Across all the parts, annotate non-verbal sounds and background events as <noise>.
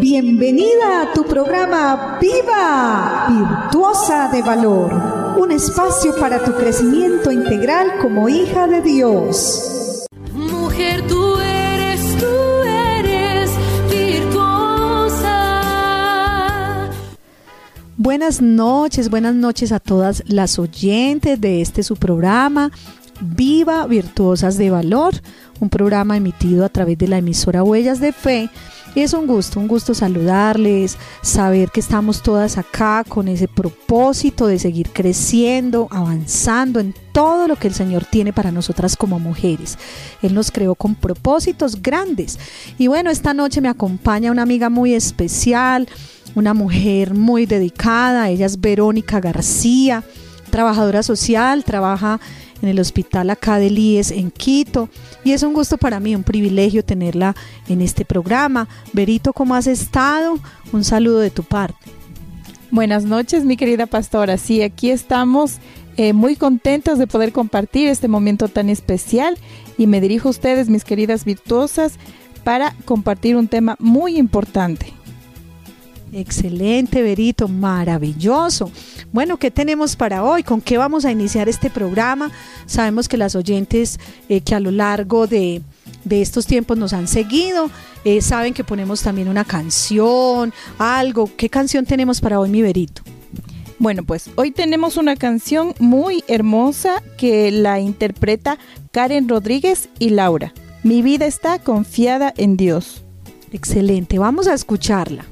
Bienvenida a tu programa Viva, Virtuosa de Valor, un espacio para tu crecimiento integral como hija de Dios. Mujer, tú eres, tú eres virtuosa. Buenas noches, buenas noches a todas las oyentes de este su programa Viva Virtuosas de Valor, un programa emitido a través de la emisora Huellas de Fe. Es un gusto, un gusto saludarles, saber que estamos todas acá con ese propósito de seguir creciendo, avanzando en todo lo que el Señor tiene para nosotras como mujeres. Él nos creó con propósitos grandes. Y bueno, esta noche me acompaña una amiga muy especial, una mujer muy dedicada, ella es Verónica García, trabajadora social, trabaja en el hospital acá de IES en Quito. Y es un gusto para mí, un privilegio tenerla en este programa. Berito, ¿cómo has estado? Un saludo de tu parte. Buenas noches, mi querida pastora. Sí, aquí estamos eh, muy contentos de poder compartir este momento tan especial y me dirijo a ustedes, mis queridas virtuosas, para compartir un tema muy importante. Excelente, Berito, maravilloso. Bueno, ¿qué tenemos para hoy? ¿Con qué vamos a iniciar este programa? Sabemos que las oyentes eh, que a lo largo de, de, estos tiempos nos han seguido, eh, saben que ponemos también una canción, algo. ¿Qué canción tenemos para hoy, mi Berito? Bueno, pues hoy tenemos una canción muy hermosa que la interpreta Karen Rodríguez y Laura. Mi vida está confiada en Dios. Excelente, vamos a escucharla.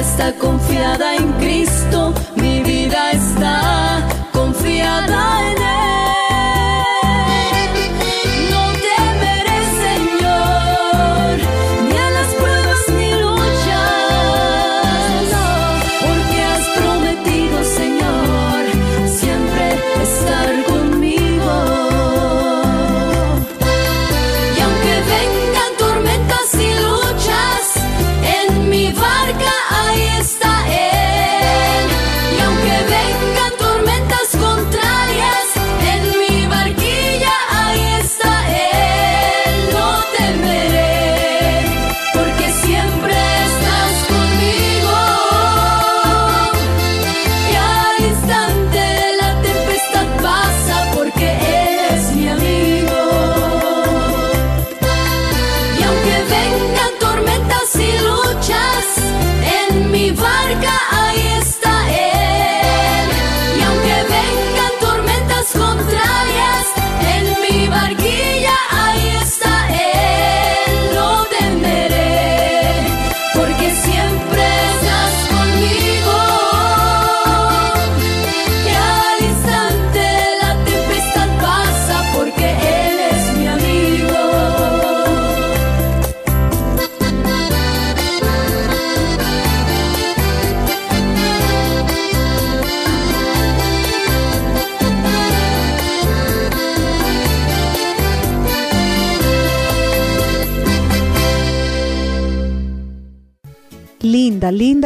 está confiada en Cristo.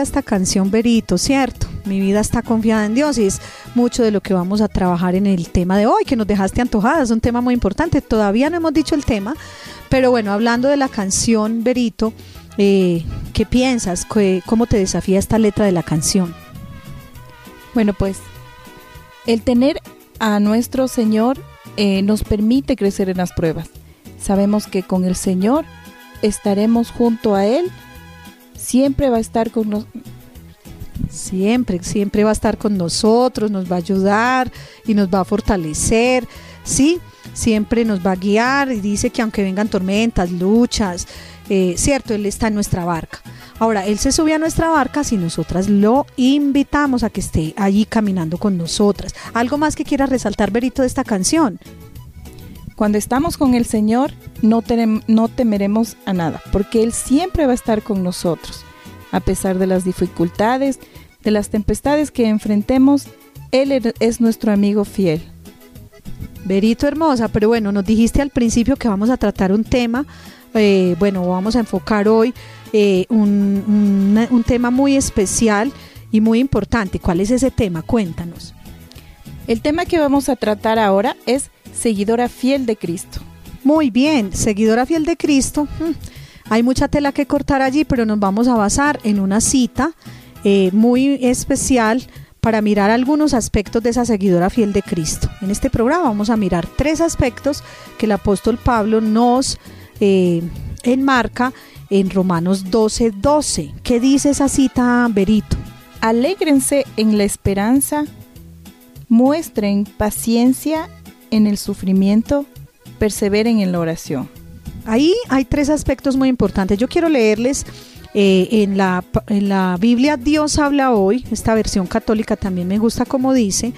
Esta canción, Berito, ¿cierto? Mi vida está confiada en Dios y es mucho de lo que vamos a trabajar en el tema de hoy, que nos dejaste antojadas, es un tema muy importante. Todavía no hemos dicho el tema, pero bueno, hablando de la canción, Berito, eh, ¿qué piensas? ¿Cómo te desafía esta letra de la canción? Bueno, pues el tener a nuestro Señor eh, nos permite crecer en las pruebas. Sabemos que con el Señor estaremos junto a Él, siempre va a estar con nosotros. Siempre, siempre va a estar con nosotros, nos va a ayudar y nos va a fortalecer, ¿sí? Siempre nos va a guiar y dice que aunque vengan tormentas, luchas, eh, cierto, Él está en nuestra barca. Ahora, Él se sube a nuestra barca si nosotras lo invitamos a que esté allí caminando con nosotras. ¿Algo más que quiera resaltar, Berito, de esta canción? Cuando estamos con el Señor, no, temeremos a nada, porque Él siempre va a estar con nosotros. A pesar de las dificultades, de las tempestades que enfrentemos, Él er-, es nuestro amigo fiel. Berito hermosa, pero bueno, nos dijiste al principio que vamos a tratar un tema, eh, bueno, vamos a enfocar hoy eh, un tema muy especial y muy importante. ¿Cuál es ese tema? Cuéntanos. El tema que vamos a tratar ahora es seguidora fiel de Cristo. Muy bien, seguidora fiel de Cristo. Hmm, hay mucha tela que cortar allí, pero nos vamos a basar en una cita eh, muy especial para mirar algunos aspectos de esa seguidora fiel de Cristo. En este programa vamos a mirar tres aspectos que el apóstol Pablo nos eh, enmarca en Romanos 12, 12. ¿Qué dice esa cita, Berito? Alégrense en la esperanza, muestren paciencia en el sufrimiento, perseveren en la oración. Ahí hay tres aspectos muy importantes. Yo quiero leerles eh, en, la, en, la, Biblia Dios habla hoy, esta versión católica también me gusta como dice,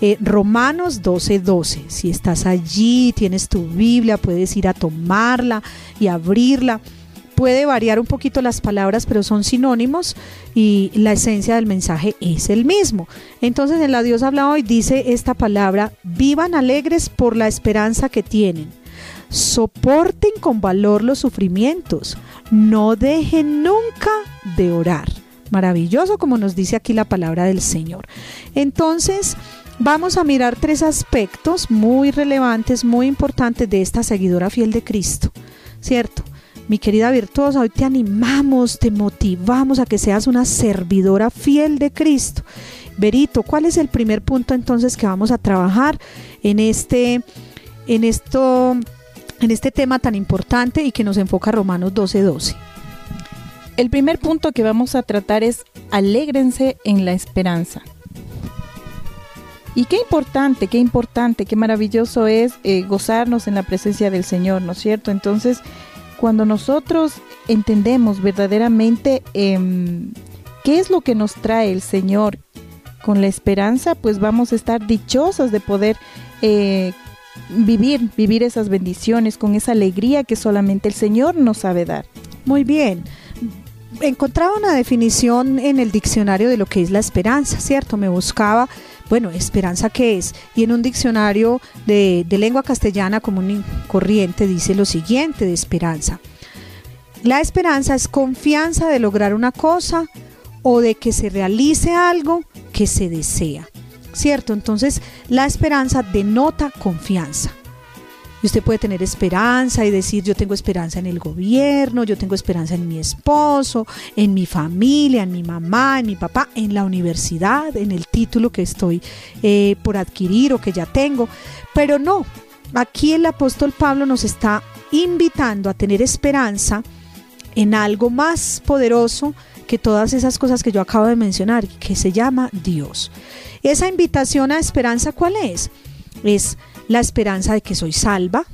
eh, Romanos 12, 12. Si estás allí, tienes tu Biblia, puedes ir a tomarla y abrirla. Puede variar un poquito las palabras, pero son sinónimos y la esencia del mensaje es el mismo. Entonces en la Dios habla hoy dice esta palabra, vivan alegres por la esperanza que tienen. Soporten con valor los sufrimientos. No dejen nunca de orar. Maravilloso como nos dice aquí la palabra del Señor. Entonces, vamos a mirar tres aspectos muy relevantes, muy importantes de esta seguidora fiel de Cristo. ¿Cierto? Mi querida virtuosa, hoy te animamos, te motivamos a que seas una servidora fiel de Cristo. Berito, ¿cuál es el primer punto entonces que vamos a trabajar en este, en esto, en este tema tan importante y que nos enfoca Romanos 12:12? 12? El primer punto que vamos a tratar es alégrense en la esperanza. Y qué importante, qué importante, qué maravilloso es eh, gozarnos en la presencia del Señor, ¿no es cierto? Entonces, cuando nosotros entendemos verdaderamente em, qué es lo que nos trae el Señor con la esperanza, pues vamos a estar dichosos de poder eh, vivir, vivir esas bendiciones con esa alegría que solamente el Señor nos sabe dar. Muy bien. Encontraba una definición en el diccionario de lo que es la esperanza, ¿cierto? Me buscaba bueno, esperanza qué es. Y en un diccionario de, lengua castellana común y corriente dice lo siguiente de esperanza. La esperanza es confianza de lograr una cosa o de que se realice algo que se desea. ¿Cierto? Entonces la esperanza denota confianza. Y usted puede tener esperanza y decir, yo tengo esperanza en el gobierno, yo tengo esperanza en mi esposo, en mi familia, en mi mamá, en mi papá, en la universidad, en el título que estoy eh, por adquirir o que ya tengo. Pero no, aquí el apóstol Pablo nos está invitando a tener esperanza en algo más poderoso que todas esas cosas que yo acabo de mencionar, que se llama Dios. Esa invitación a esperanza, ¿cuál es? Es la esperanza de que soy salva,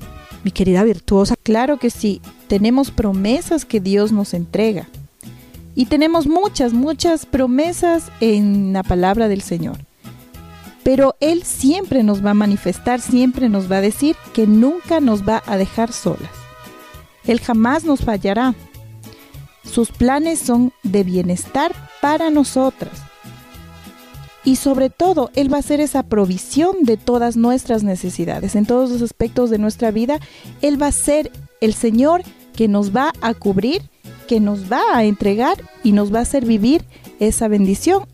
mi querida virtuosa. Claro que sí, tenemos promesas que Dios nos entrega. Y tenemos muchas, muchas promesas en la palabra del Señor. Pero Él siempre nos va a manifestar, siempre nos va a decir que nunca nos va a dejar solas. Él jamás nos fallará. Sus planes son de bienestar para nosotras y sobre todo Él va a hacer esa provisión de todas nuestras necesidades. En todos los aspectos de nuestra vida, Él va a ser el Señor que nos va a cubrir, que nos va a entregar y nos va a hacer vivir esa bendición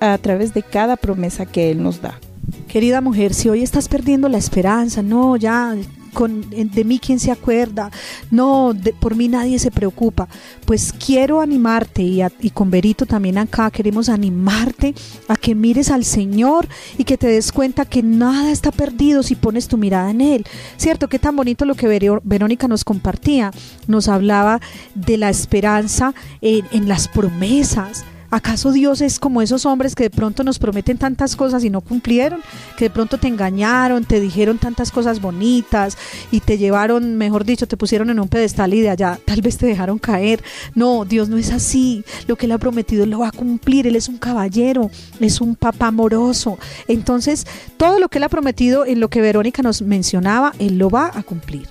a, través de cada promesa que Él nos da. Querida mujer, si hoy estás perdiendo la esperanza, no, ya con, de mí quién se acuerda, no, por mí nadie se preocupa. Pues quiero animarte y, y con Berito también acá queremos animarte a que mires al Señor y que te des cuenta que nada está perdido si pones tu mirada en Él. Cierto, qué tan bonito lo que Verónica nos compartía, nos hablaba de la esperanza en las promesas ¿Acaso Dios es como esos hombres que de pronto nos prometen tantas cosas y no cumplieron? Que de pronto te engañaron, te dijeron tantas cosas bonitas y te llevaron, mejor dicho, te pusieron en un pedestal y de allá tal vez te dejaron caer. No, Dios no es así. Lo que Él ha prometido lo va a cumplir. Él es un caballero, es un papá amoroso. Entonces, todo lo que Él ha prometido en lo que Verónica nos mencionaba, Él lo va a cumplir.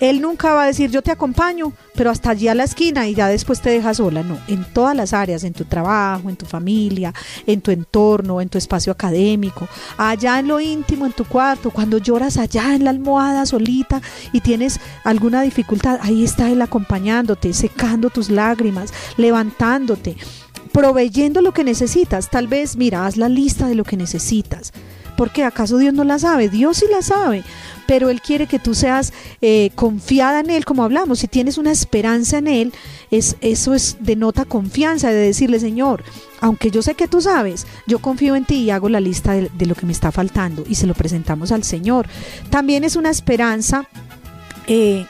Él nunca va a decir yo te acompaño, pero hasta allí a la esquina y ya después te deja sola. No, en todas las áreas, en tu trabajo, en tu familia, en tu entorno, en tu espacio académico, allá en lo íntimo, en tu cuarto, cuando lloras allá en la almohada solita y tienes alguna dificultad, ahí está Él acompañándote, secando tus lágrimas, levantándote proveyendo lo que necesitas. Tal vez, mira, haz la lista de lo que necesitas. Porque acaso Dios no la sabe, Dios sí la sabe pero Él quiere que tú seas eh, confiada en Él, como hablamos, si tienes una esperanza en Él, es, eso es denota confianza de decirle, Señor, aunque yo sé que tú sabes, yo confío en ti y hago la lista de, lo que me está faltando y se lo presentamos al Señor. También es una esperanza eh,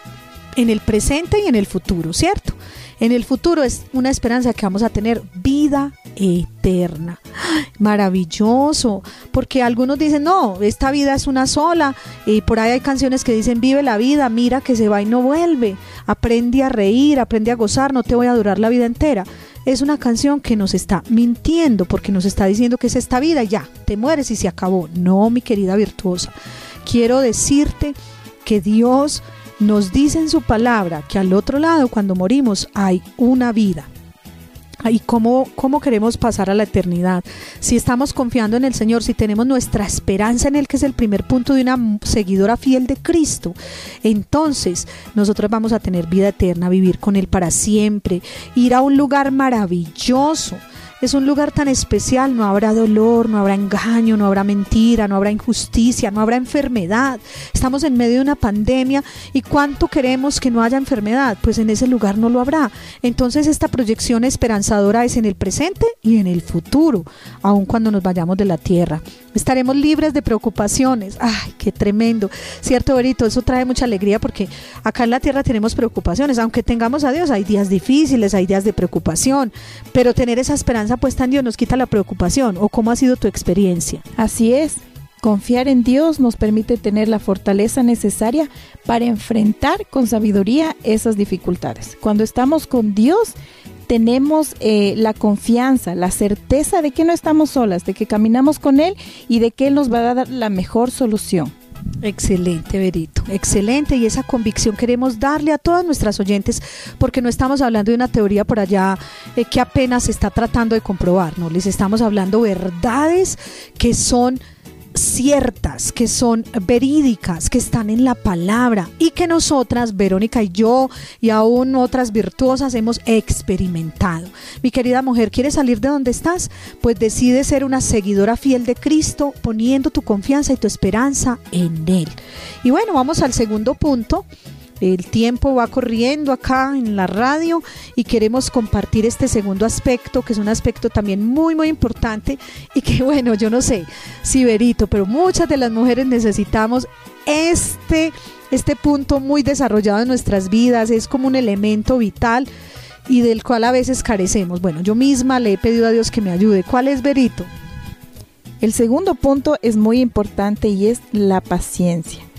en el presente y en el futuro, ¿cierto? En el futuro es una esperanza que vamos a tener vida eterna. <gasps> Maravilloso, porque algunos dicen, no, esta vida es una sola, y por ahí hay canciones que dicen, vive la vida, mira que se va y no vuelve, aprende a reír, aprende a gozar, no te voy a durar la vida entera. Es una canción que nos está mintiendo porque nos está diciendo que es esta vida, ya, te mueres y se acabó. No, mi querida virtuosa, quiero decirte que Dios nos dice en su palabra que al otro lado, cuando morimos, hay una vida. ¿Y cómo, cómo queremos pasar a la eternidad? Si estamos confiando en el Señor, si tenemos nuestra esperanza en Él, que es el primer punto de una seguidora fiel de Cristo, entonces nosotros vamos a tener vida eterna, vivir con Él para siempre, ir a un lugar maravilloso es un lugar tan especial, no habrá dolor, no habrá engaño, no habrá mentira, no habrá injusticia, no habrá enfermedad. Estamos en medio de una pandemia y cuánto queremos que no haya enfermedad, pues en ese lugar no lo habrá. Entonces esta proyección esperanzadora es en el presente y en el futuro, aun cuando nos vayamos de la tierra. Estaremos libres de preocupaciones. Ay, qué tremendo. Cierto, Berito, eso trae mucha alegría porque acá en la tierra tenemos preocupaciones. Aunque tengamos a Dios, hay días difíciles, hay días de preocupación, pero tener esa esperanza puesta en Dios nos quita la preocupación. ¿O cómo ha sido tu experiencia? Así es. Confiar en Dios nos permite tener la fortaleza necesaria para enfrentar con sabiduría esas dificultades. Cuando estamos con Dios, tenemos eh, la confianza, la certeza de que no estamos solas, de que caminamos con Él y de que Él nos va a dar la mejor solución. Excelente, Berito, excelente. Y esa convicción queremos darle a todas nuestras oyentes, porque no estamos hablando de una teoría por allá eh, que apenas se está tratando de comprobar, no, les estamos hablando verdades que son ciertas, que son verídicas, que están en la palabra y que nosotras, Verónica y yo y aún otras virtuosas hemos experimentado. Mi querida mujer, ¿quieres salir de donde estás? Pues decide ser una seguidora fiel de Cristo poniendo tu confianza y tu esperanza en Él. Y bueno, vamos al segundo punto el tiempo va corriendo acá en la radio y queremos compartir este segundo aspecto, que es un aspecto también muy, muy importante y que <laughs> bueno, yo no sé si verito, pero muchas de las mujeres necesitamos este, este punto muy desarrollado en nuestras vidas, es como un elemento vital y del cual a veces carecemos. Bueno, yo misma le he pedido a Dios que me ayude. ¿Cuál es Verito? El segundo punto es muy importante y es la paciencia.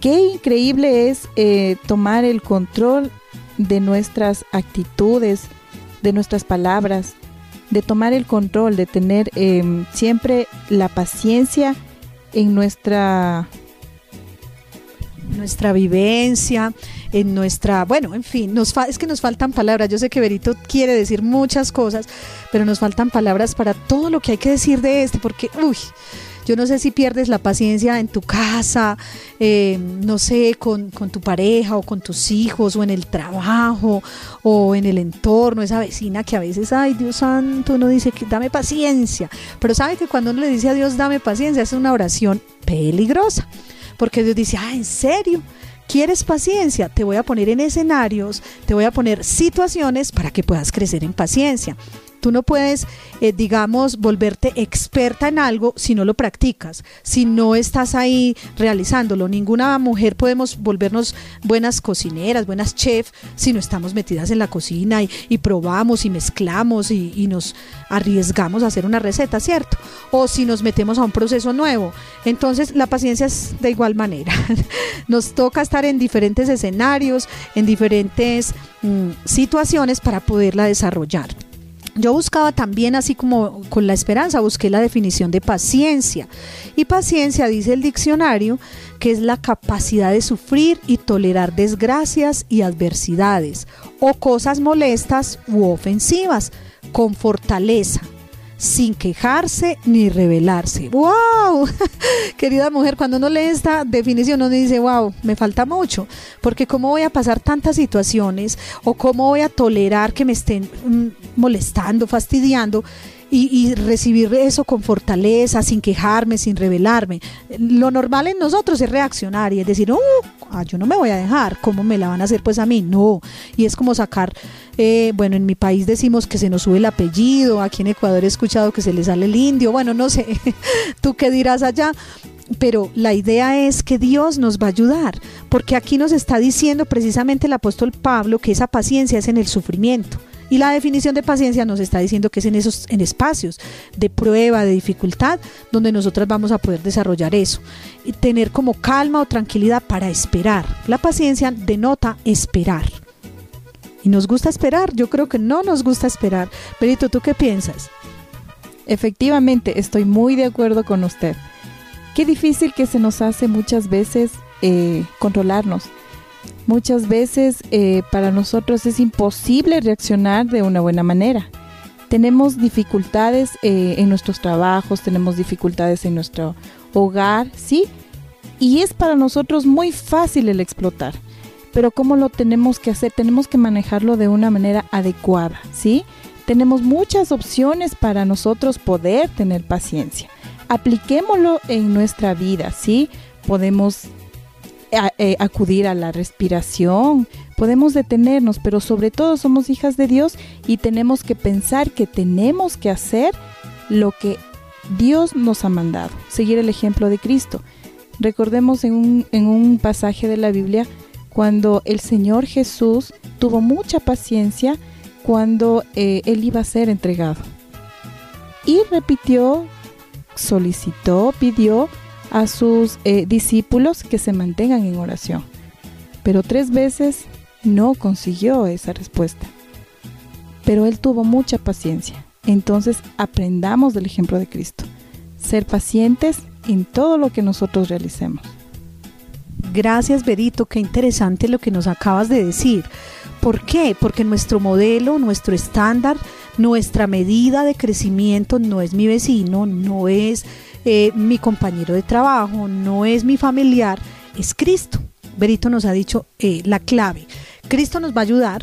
Qué increíble es eh, tomar el control de nuestras actitudes, de nuestras palabras, de tomar el control, de tener em, siempre la paciencia en nuestra nuestra vivencia, en nuestra, bueno, en fin, nos es que nos faltan palabras. Yo sé que Berito quiere decir muchas cosas, pero nos faltan palabras para todo lo que hay que decir de este, porque, uy, Yo no sé si pierdes la paciencia en tu casa, eh, no sé, con, con tu pareja o con tus hijos o en el trabajo o en el entorno, esa vecina que a veces, ay Dios santo, uno dice que dame paciencia, pero sabe que cuando uno le dice a Dios dame paciencia es una oración peligrosa, porque Dios dice, ah, ¿en serio? ¿Quieres paciencia? Te voy a poner en escenarios, te voy a poner situaciones para que puedas crecer en paciencia. Tú no puedes, eh, digamos, volverte experta en algo si no lo practicas, si no estás ahí realizándolo. Ninguna mujer podemos volvernos buenas cocineras, buenas chefs, si no estamos metidas en la cocina y, probamos y mezclamos y, nos arriesgamos a hacer una receta, ¿cierto? O si nos metemos a un proceso nuevo. Entonces, la paciencia es de igual manera. <laughs> nos toca estar en diferentes escenarios, en diferentes mm, situaciones para poderla desarrollar. Yo buscaba también, así como con la esperanza, busqué la definición de paciencia. Y paciencia, dice el diccionario, que es la capacidad de sufrir y tolerar desgracias y adversidades o cosas molestas u ofensivas con fortaleza, sin quejarse ni rebelarse. ¡Wow! <laughs> Querida mujer, cuando uno lee esta definición, uno dice, wow, me falta mucho, porque cómo voy a pasar tantas situaciones o cómo voy a tolerar que me estén mm, molestando, fastidiando. Y, recibir eso con fortaleza, sin quejarme, sin rebelarme. Lo normal en nosotros es reaccionar y es decir, uh, ah, yo no me voy a dejar, ¿cómo me la van a hacer pues a mí? No, y es como sacar eh, bueno, en mi país decimos que se nos sube el apellido, aquí en Ecuador he escuchado que se le sale el indio, bueno, no sé, <laughs> tú qué dirás allá, pero la idea es que Dios nos va a ayudar, porque aquí nos está diciendo precisamente el apóstol Pablo que esa paciencia es en el sufrimiento. Y la definición de paciencia nos está diciendo que es en esos en espacios de prueba, de dificultad, donde nosotras vamos a poder desarrollar eso. Y tener como calma o tranquilidad para esperar. La paciencia denota esperar. Y nos gusta esperar, yo creo que no nos gusta esperar. Perito, ¿tú qué piensas? Efectivamente, estoy muy de acuerdo con usted. Qué difícil que se nos hace muchas veces eh, controlarnos. Muchas veces eh, para nosotros es imposible reaccionar de una buena manera. Tenemos dificultades eh, en nuestros trabajos, tenemos dificultades en nuestro hogar, ¿sí? Y es para nosotros muy fácil el explotar pero ¿cómo lo tenemos que hacer? Tenemos que manejarlo de una manera adecuada, ¿sí? Tenemos muchas opciones para nosotros poder tener paciencia. Apliquémoslo en nuestra vida, ¿sí? Podemos eh, acudir a la respiración, podemos detenernos, pero sobre todo somos hijas de Dios y tenemos que pensar que tenemos que hacer lo que Dios nos ha mandado, seguir el ejemplo de Cristo. Recordemos en un, en un pasaje de la Biblia cuando el Señor Jesús tuvo mucha paciencia cuando eh, él iba a ser entregado. Y repitió, solicitó, pidió a sus eh, discípulos que se mantengan en oración. Pero tres veces no consiguió esa respuesta. Pero él tuvo mucha paciencia. Entonces aprendamos del ejemplo de Cristo. Ser pacientes en todo lo que nosotros realicemos. Gracias, Berito, qué interesante lo que nos acabas de decir. ¿Por qué? Porque nuestro modelo, nuestro estándar, nuestra medida de crecimiento no es mi vecino, no es eh, mi compañero de trabajo, no es mi familiar, es Cristo. Berito nos ha dicho eh, la clave. Cristo nos va a ayudar,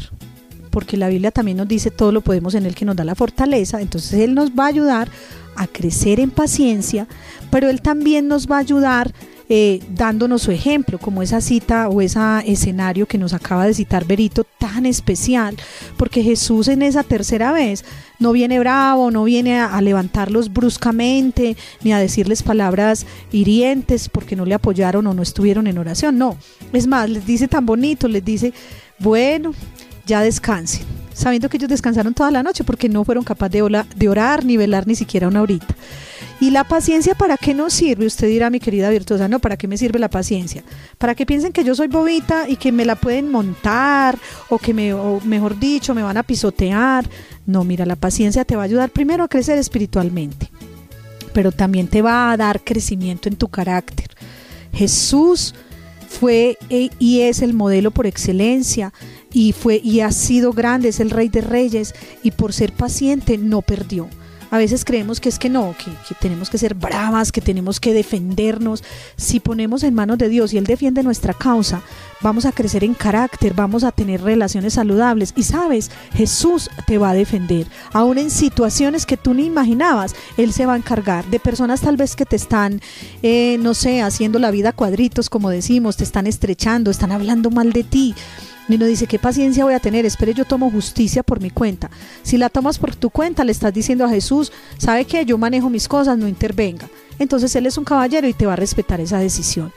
porque la Biblia también nos dice todo lo podemos en Él que nos da la fortaleza, entonces Él nos va a ayudar a crecer en paciencia, pero Él también nos va a ayudar eh, dándonos su ejemplo, como esa cita o ese escenario que nos acaba de citar Berito, tan especial, porque Jesús en esa tercera vez no viene bravo, no viene a, levantarlos bruscamente, ni a decirles palabras hirientes porque no le apoyaron o no estuvieron en oración, no. Es más, les dice tan bonito, les dice, bueno, ya descansen, sabiendo que ellos descansaron toda la noche porque no fueron capaces de orar ni velar ni siquiera una horita. ¿Y la paciencia para qué nos sirve? Usted dirá, mi querida virtuosa, no, ¿para qué me sirve la paciencia? Para que piensen que yo soy bobita y que me la pueden montar o que me, o mejor dicho, me van a pisotear. No, mira, la paciencia te va a ayudar primero a crecer espiritualmente, pero también te va a dar crecimiento en tu carácter. Jesús fue e, y es el modelo por excelencia y fue y ha sido grande, es el rey de reyes y por ser paciente no perdió A veces creemos que es que no, que, tenemos que ser bravas, que tenemos que defendernos. Si ponemos en manos de Dios y Él defiende nuestra causa, vamos a crecer en carácter, vamos a tener relaciones saludables. Y sabes, Jesús te va a defender. Aún en situaciones que tú ni imaginabas, Él se va a encargar de personas tal vez que te están, eh, no sé, haciendo la vida cuadritos, como decimos, te están estrechando, están hablando mal de ti. Y uno dice, ¿qué paciencia voy a tener? Espere, yo tomo justicia por mi cuenta. Si la tomas por tu cuenta, le estás diciendo a Jesús, ¿sabe que Yo manejo mis cosas, no intervenga. Entonces Él es un caballero y te va a respetar esa decisión.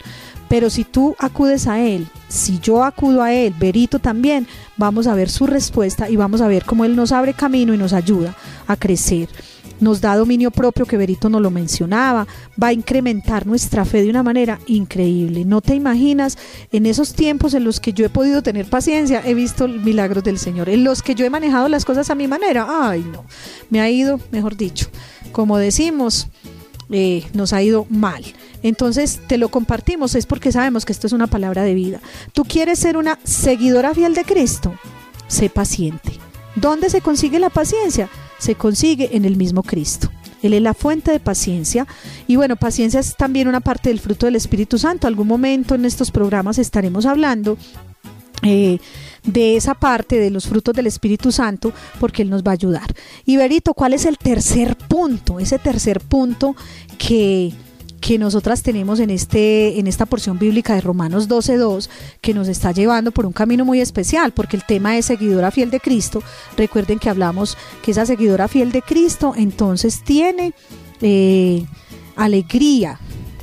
Pero si tú acudes a Él, si yo acudo a Él, Berito también, vamos a ver su respuesta y vamos a ver cómo Él nos abre camino y nos ayuda a crecer. Nos da dominio propio, que Berito nos lo mencionaba, va a incrementar nuestra fe de una manera increíble. No te imaginas, en esos tiempos en los que yo he podido tener paciencia, he visto milagros del Señor. En los que yo he manejado las cosas a mi manera, ay no, me ha ido, mejor dicho, como decimos, eh, nos ha ido mal. Entonces te lo compartimos, es porque sabemos que esto es una palabra de vida. ¿Tú quieres ser una seguidora fiel de Cristo? Sé paciente. ¿Dónde se consigue la paciencia? Se consigue en el mismo Cristo. Él es la fuente de paciencia. Y bueno, paciencia es también una parte del fruto del Espíritu Santo. Algún momento en estos programas estaremos hablando eh, de esa parte de los frutos del Espíritu Santo porque Él nos va a ayudar. Y Berito, ¿cuál es el tercer punto? Ese tercer punto que que nosotras tenemos en, este, en esta porción bíblica de Romanos 12.2, que nos está llevando por un camino muy especial, porque el tema es seguidora fiel de Cristo. Recuerden que hablamos que esa seguidora fiel de Cristo entonces tiene eh, alegría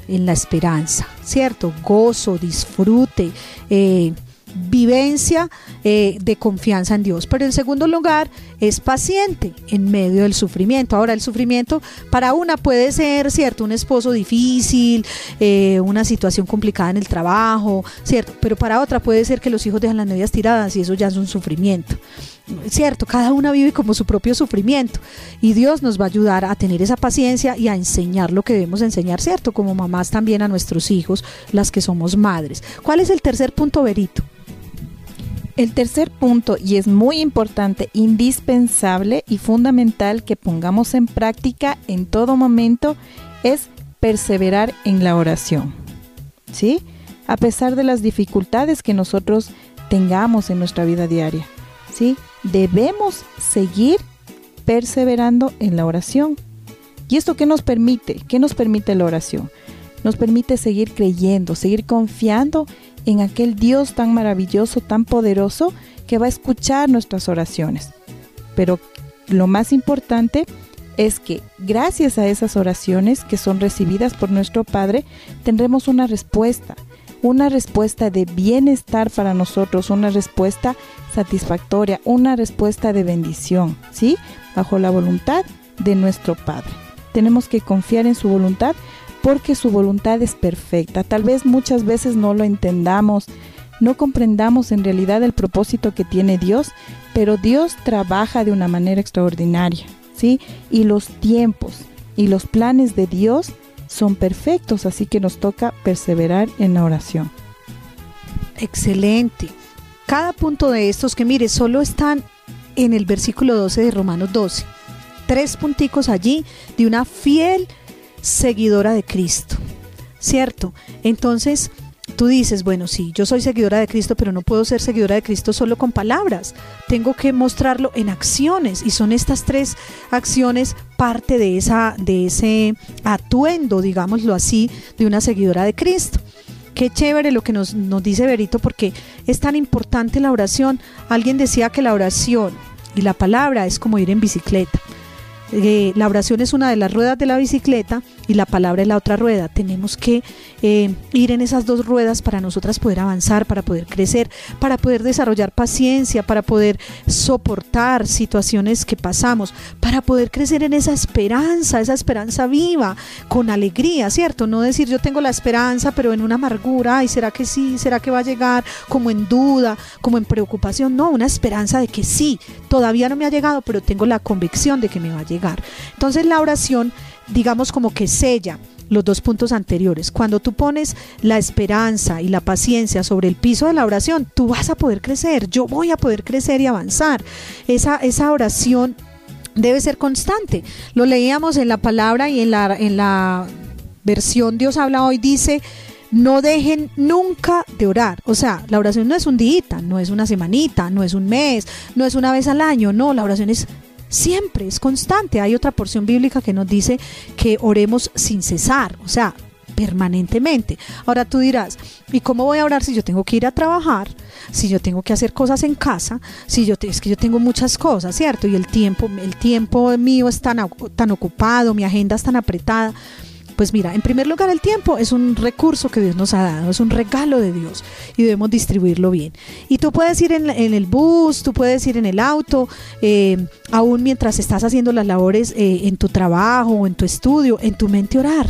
en la esperanza, ¿cierto? Gozo, disfrute. Eh, vivencia eh, de confianza en Dios. Pero en segundo lugar, es paciente en medio del sufrimiento. Ahora, el sufrimiento para una puede ser, ¿cierto? Un esposo difícil, eh, una situación complicada en el trabajo, ¿cierto? Pero para otra puede ser que los hijos dejan las medias tiradas y eso ya es un sufrimiento. ¿Cierto? Cada una vive como su propio sufrimiento y Dios nos va a ayudar a tener esa paciencia y a enseñar lo que debemos enseñar, ¿cierto? Como mamás también a nuestros hijos, las que somos madres. ¿Cuál es el tercer punto, Berito? El tercer punto, y es muy importante, indispensable y fundamental que pongamos en práctica en todo momento, es perseverar en la oración. ¿Sí? A pesar de las dificultades que nosotros tengamos en nuestra vida diaria. ¿Sí? Debemos seguir perseverando en la oración. ¿Y esto qué nos permite? ¿Qué nos permite la oración? Nos permite seguir creyendo, seguir confiando en aquel Dios tan maravilloso, tan poderoso, que va a escuchar nuestras oraciones. Pero lo más importante es que gracias a esas oraciones que son recibidas por nuestro Padre, tendremos una respuesta, una respuesta de bienestar para nosotros, una respuesta satisfactoria, una respuesta de bendición, ¿sí? Bajo la voluntad de nuestro Padre. Tenemos que confiar en su voluntad porque su voluntad es perfecta. Tal vez muchas veces no lo entendamos, no comprendamos en realidad el propósito que tiene Dios, pero Dios trabaja de una manera extraordinaria, ¿sí? Y los tiempos y los planes de Dios son perfectos, así que nos toca perseverar en la oración. Excelente. Cada punto de estos que mire, solo están en el versículo 12 de Romanos 12. Tres punticos allí de una fiel seguidora de Cristo, ¿cierto? Entonces, tú dices, bueno, sí, yo soy seguidora de Cristo, pero no puedo ser seguidora de Cristo solo con palabras. Tengo que mostrarlo en acciones y son estas tres acciones parte de esa de ese atuendo, digámoslo así, de una seguidora de Cristo. Qué chévere lo que nos, nos dice Berito porque es tan importante la oración. Alguien decía que la oración y la palabra es como ir en bicicleta. Eh, la oración es una de las ruedas de la bicicleta y la palabra es la otra rueda. Tenemos que eh, ir en esas dos ruedas para nosotras poder avanzar, para poder crecer, para poder desarrollar paciencia, para poder soportar situaciones que pasamos, para poder crecer en esa esperanza, esa esperanza viva, con alegría, ¿cierto? No decir yo tengo la esperanza, pero en una amargura, ay, ¿será que sí? ¿Será que va a llegar? Como en duda, como en preocupación. No, una esperanza de que sí, todavía no me ha llegado, pero tengo la convicción de que me va a llegar. Entonces la oración digamos como que sella los dos puntos anteriores. Cuando tú pones la esperanza y la paciencia sobre el piso de la oración, tú vas a poder crecer, yo voy a poder crecer y avanzar. Esa, esa oración debe ser constante. Lo leíamos en la palabra y en la, en la versión Dios habla hoy, dice, no dejen nunca de orar. O sea, la oración no es un día, no es una semanita, no es un mes, no es una vez al año, no, la oración es siempre, es constante. Hay otra porción bíblica que nos dice que oremos sin cesar, o sea, permanentemente. Ahora tú dirás, ¿y cómo voy a orar si yo tengo que ir a trabajar? Si yo tengo que hacer cosas en casa, si yo es que yo tengo muchas cosas, ¿cierto? Y el tiempo, el tiempo mío es tan, tan ocupado, mi agenda es tan apretada. Pues mira, en primer lugar el tiempo es un recurso que Dios nos ha dado, es un regalo de Dios y debemos distribuirlo bien. Y tú puedes ir en, el bus, tú puedes ir en el auto, eh, aún mientras estás haciendo las labores eh, en tu trabajo en tu estudio, en tu mente orar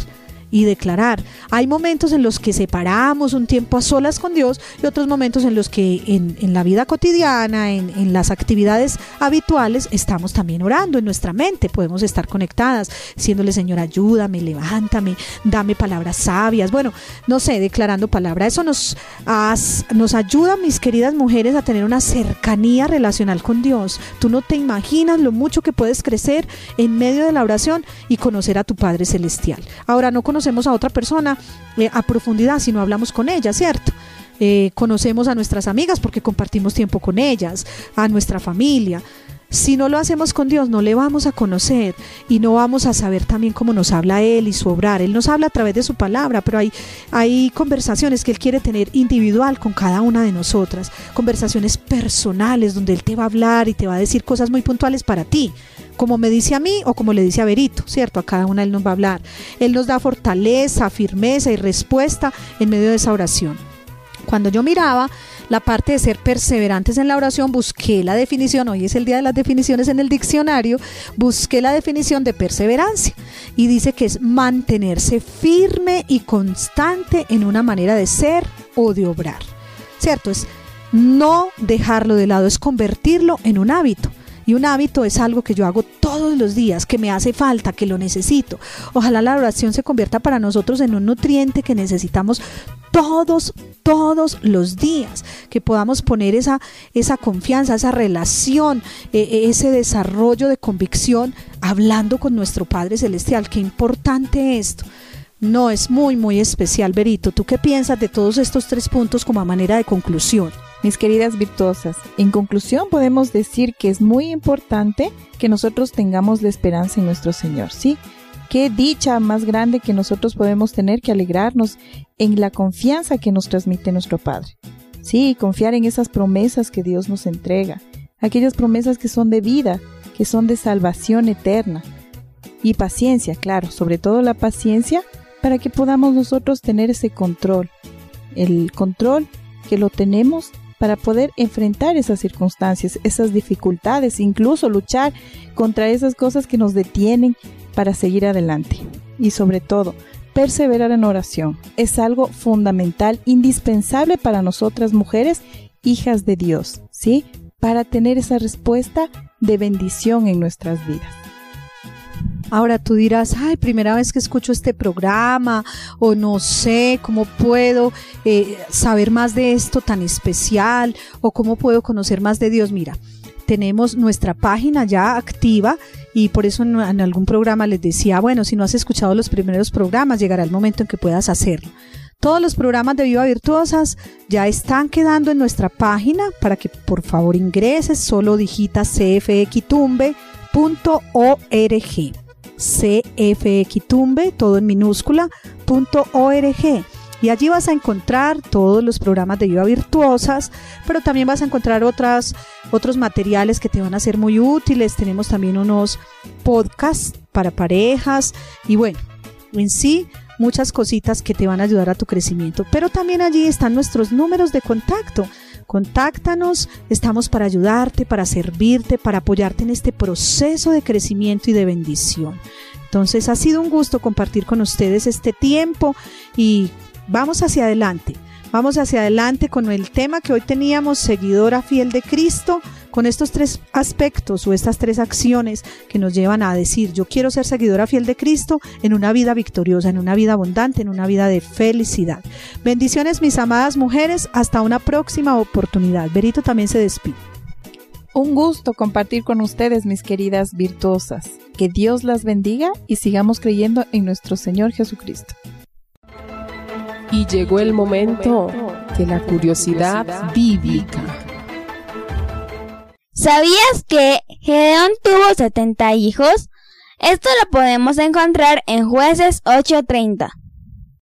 y declarar. Hay momentos en los que separamos un tiempo a solas con Dios y otros momentos en los que en, la vida cotidiana, en, las actividades habituales, estamos también orando en nuestra mente. Podemos estar conectadas, diciéndole, Señor, ayúdame, levántame, dame palabras sabias. Bueno, no sé, declarando palabra. Eso nos, nos ayuda, mis queridas mujeres, a tener una cercanía relacional con Dios. Tú no te imaginas lo mucho que puedes crecer en medio de la oración y conocer a tu Padre Celestial. Ahora, no conocemos a otra persona eh, a profundidad si no hablamos con ella, ¿cierto? Eh, conocemos a nuestras amigas porque compartimos tiempo con ellas, a nuestra familia. Si no lo hacemos con Dios, no le vamos a conocer y no vamos a saber también cómo nos habla Él y su obrar. Él nos habla a través de su palabra, pero hay, hay conversaciones que Él quiere tener individual con cada una de nosotras, conversaciones personales donde Él te va a hablar y te va a decir cosas muy puntuales para ti como me dice a mí o como le dice a Berito, ¿cierto? A cada una Él nos va a hablar. Él nos da fortaleza, firmeza y respuesta en medio de esa oración. Cuando yo miraba la parte de ser perseverantes en la oración, busqué la definición, hoy es el día de las definiciones en el diccionario, busqué la definición de perseverancia y dice que es mantenerse firme y constante en una manera de ser o de obrar. ¿Cierto? Es no dejarlo de lado, es convertirlo en un hábito. Y un hábito es algo que yo hago todos los días, que me hace falta, que lo necesito. Ojalá la oración se convierta para nosotros en un nutriente que necesitamos todos, todos los días, que podamos poner esa, esa confianza, esa relación, e, e, ese desarrollo de convicción hablando con nuestro Padre Celestial. Qué importante esto. No, es muy, muy especial, Berito. ¿Tú qué piensas de todos estos tres puntos como a manera de conclusión? Mis queridas virtuosas, en conclusión podemos decir que es muy importante que nosotros tengamos la esperanza en nuestro Señor, ¿sí? Qué dicha más grande que nosotros podemos tener que alegrarnos en la confianza que nos transmite nuestro Padre. Sí, confiar en esas promesas que Dios nos entrega, aquellas promesas que son de vida, que son de salvación eterna. Y paciencia, claro, sobre todo la paciencia para que podamos nosotros tener ese control. El control que lo tenemos para poder enfrentar esas circunstancias, esas dificultades, incluso luchar contra esas cosas que nos detienen para seguir adelante. Y sobre todo, perseverar en oración es algo fundamental, indispensable para nosotras mujeres, hijas de Dios, ¿sí? Para tener esa respuesta de bendición en nuestras vidas. Ahora tú dirás, ay, primera vez que escucho este programa o no sé cómo puedo eh, saber más de esto tan especial o cómo puedo conocer más de Dios. Mira, tenemos nuestra página ya activa y por eso en, algún programa les decía, bueno, si no has escuchado los primeros programas, llegará el momento en que puedas hacerlo. Todos los programas de Viva Virtuosas ya están quedando en nuestra página para que por favor ingreses, solo digita cfxtumbe.org. cfxtumbe, todo en minúscula, .org. Y allí vas a encontrar todos los programas de Viva Virtuosas, pero también vas a encontrar otros materiales que te van a ser muy útiles. Tenemos también unos podcasts para parejas y bueno, en sí muchas cositas que te van a ayudar a tu crecimiento. Pero también allí están nuestros números de contacto. Contáctanos, estamos para ayudarte, para servirte, para apoyarte en este proceso de crecimiento y de bendición. Entonces ha sido un gusto compartir con ustedes este tiempo y vamos hacia adelante. Vamos hacia adelante con el tema que hoy teníamos, seguidora fiel de Cristo, con estos tres aspectos o estas tres acciones que nos llevan a decir, yo quiero ser seguidora fiel de Cristo en una vida victoriosa, en una vida abundante, en una vida de felicidad. Bendiciones mis amadas mujeres, hasta una próxima oportunidad. Berito también se despide. Un gusto compartir con ustedes, mis queridas virtuosas. Que Dios las bendiga y sigamos creyendo en nuestro Señor Jesucristo. Y llegó el momento de la curiosidad bíblica. ¿Sabías que Gedeón tuvo 70 hijos? Esto lo podemos encontrar en Jueces 8:30.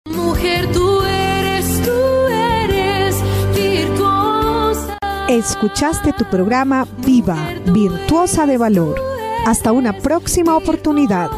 Mujer, tú eres, tú eres virtuosa. Escuchaste tu programa Viva, Virtuosa de Valor. Hasta una próxima oportunidad.